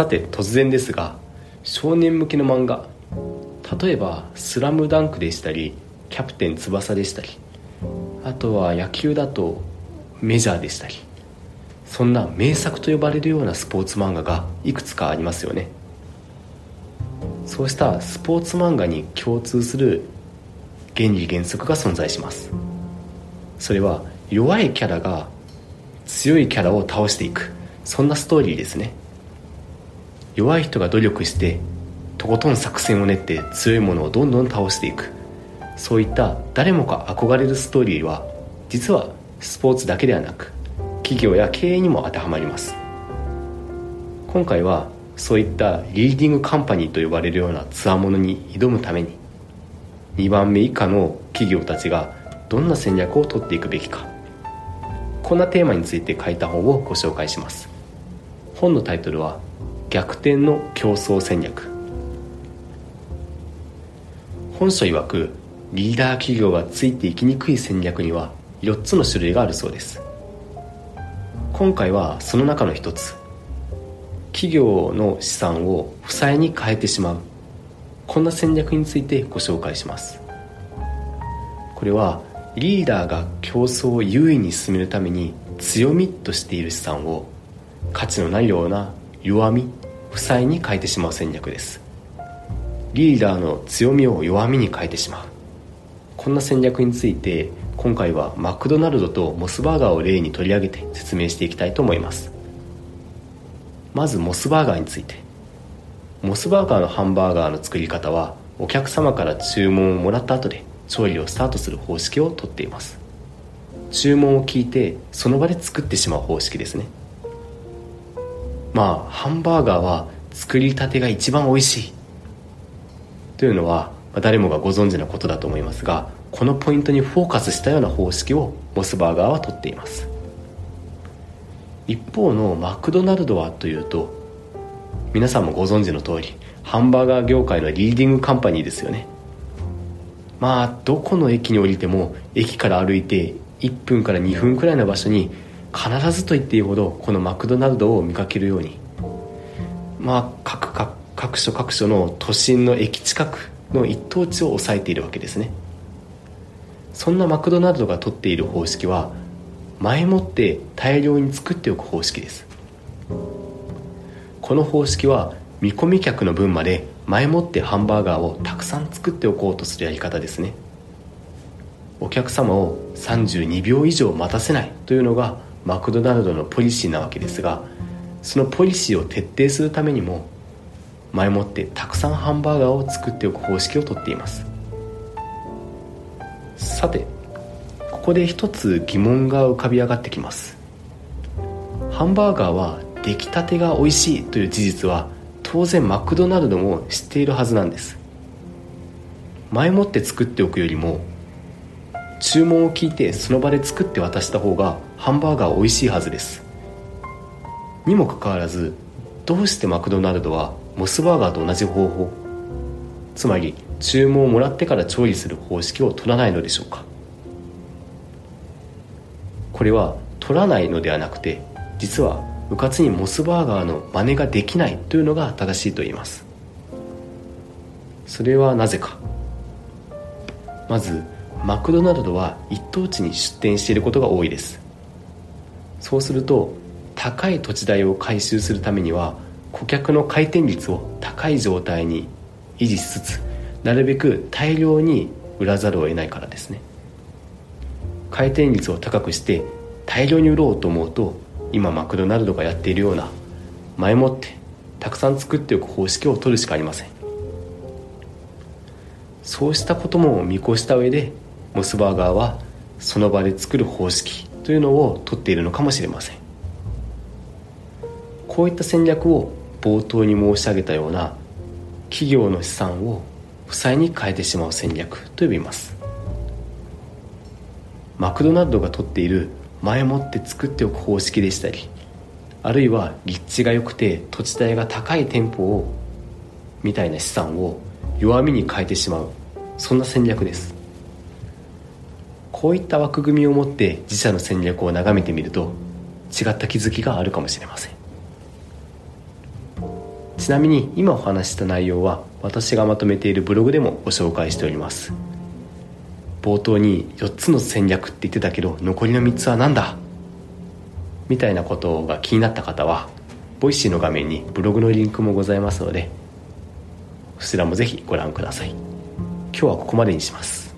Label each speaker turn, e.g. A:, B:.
A: さて突然ですが少年向けの漫画例えば「スラムダンクでしたり「キャプテン翼」でしたりあとは野球だと「メジャー」でしたりそんな名作と呼ばれるようなスポーツ漫画がいくつかありますよね。そうしたスポーツ漫画に共通する原理原則が存在します。それは弱いキャラが強いキャラを倒していく。そんなストーリーですね。弱い人が努力してとことん作戦を練って強いものをどんどん倒していく。そういった誰もが憧れるストーリーは実はスポーツだけではなく企業や経営にも当てはまります。今回はそういったリーディングカンパニーと呼ばれるようなつわものに挑むために2番目以下の企業たちがどんな戦略を取っていくべきか。こんなテーマについて書いた本をご紹介します。本のタイトルは「逆転の競争戦略」本書曰くリーダー企業がついていきにくい戦略には4つの種類があるそうです。今回はその中の一つ。企業の資産を負債に変えてしまう。こんな戦略についてご紹介します。これはリーダーが競争を優位に進めるために強みとしている資産を価値のないような弱み負債に変えてしまう戦略です。リーダーの強みを弱みに変えてしまう。こんな戦略について今回はマクドナルドとモスバーガーを例に取り上げて説明していきたいと思います。まずモスバーガーについて。モスバーガーのハンバーガーの作り方はお客様から注文をもらった後で調理をスタートする方式をとっています。注文を聞いてその場で作ってしまう方式ですね。まあハンバーガーは作りたてが一番美味しい。というのは誰もがご存知のことだと思いますがこのポイントにフォーカスしたような方式をモスバーガーはとっています。一方のマクドナルドはというと皆さんもご存知の通りハンバーガー業界のリーディングカンパニーですよね。まあどこの駅に降りても駅から歩いて1分から2分くらいの場所に必ずと言っていいほどこのマクドナルドを見かけるように。まあ各各各所各所の都心の駅近くの一等地を抑えているわけですね。そんなマクドナルドが取っている方式は前もって大量に作っておく方式です。この方式は見込み客の分まで前もってハンバーガーをたくさん作っておこうとするやり方ですね。お客様を32秒以上待たせないというのがマクドナルドのポリシーなわけですがそのポリシーを徹底するためにも前もってたくさんハンバーガーを作っておく方式をとっています。さてここで一つ疑問が浮かび上がってきます。ハンバーガーは出来たてが美味しいという事実は当然マクドナルドも知っているはずなんです。前もって作っておくよりも注文を聞いてその場で作って渡した方がハンバーガー美味しいはずです。にもかかわらずどうしてマクドナルドはモスバーガーと同じ方法。つまり注文をもらってから調理する方式を取らないのでしょうか。これは取らないのではなくて実はうかつにモスバーガーの真似ができないというのが正しいと言います。それはなぜか。まずマクドナルドは一等地に出店していることが多いです。そうすると高い土地代を回収するためには顧客の回転率を高い状態に維持しつつなるべく大量に売らざるを得ないからですね。回転率を高くして大量に売ろうと思うと今マクドナルドがやっているような前もってたくさん作っておく方式を取るしかありません。そうしたことも見越した上でモスバーガーはその場で作る方式というのを取っているのかもしれません。こういった戦略を冒頭に申し上げたような企業の資産を負債に変えてしまう戦略と呼びます。マクドナルドが取っている前もって作っておく方式でしたりあるいは立地が良くて土地代が高い店舗をみたいな資産を弱みに変えてしまう。そんな戦略です。こういった枠組みを持って自社の戦略を眺めてみると違った気づきがあるかもしれません。ちなみに今お話しした内容は私がまとめているブログでもご紹介しております。冒頭に4つの戦略って言ってたけど残りの3つは何だ？みたいなことが気になった方は Voicy の画面にブログのリンクもございますのでそちらもぜひご覧ください。今日はここまでにします。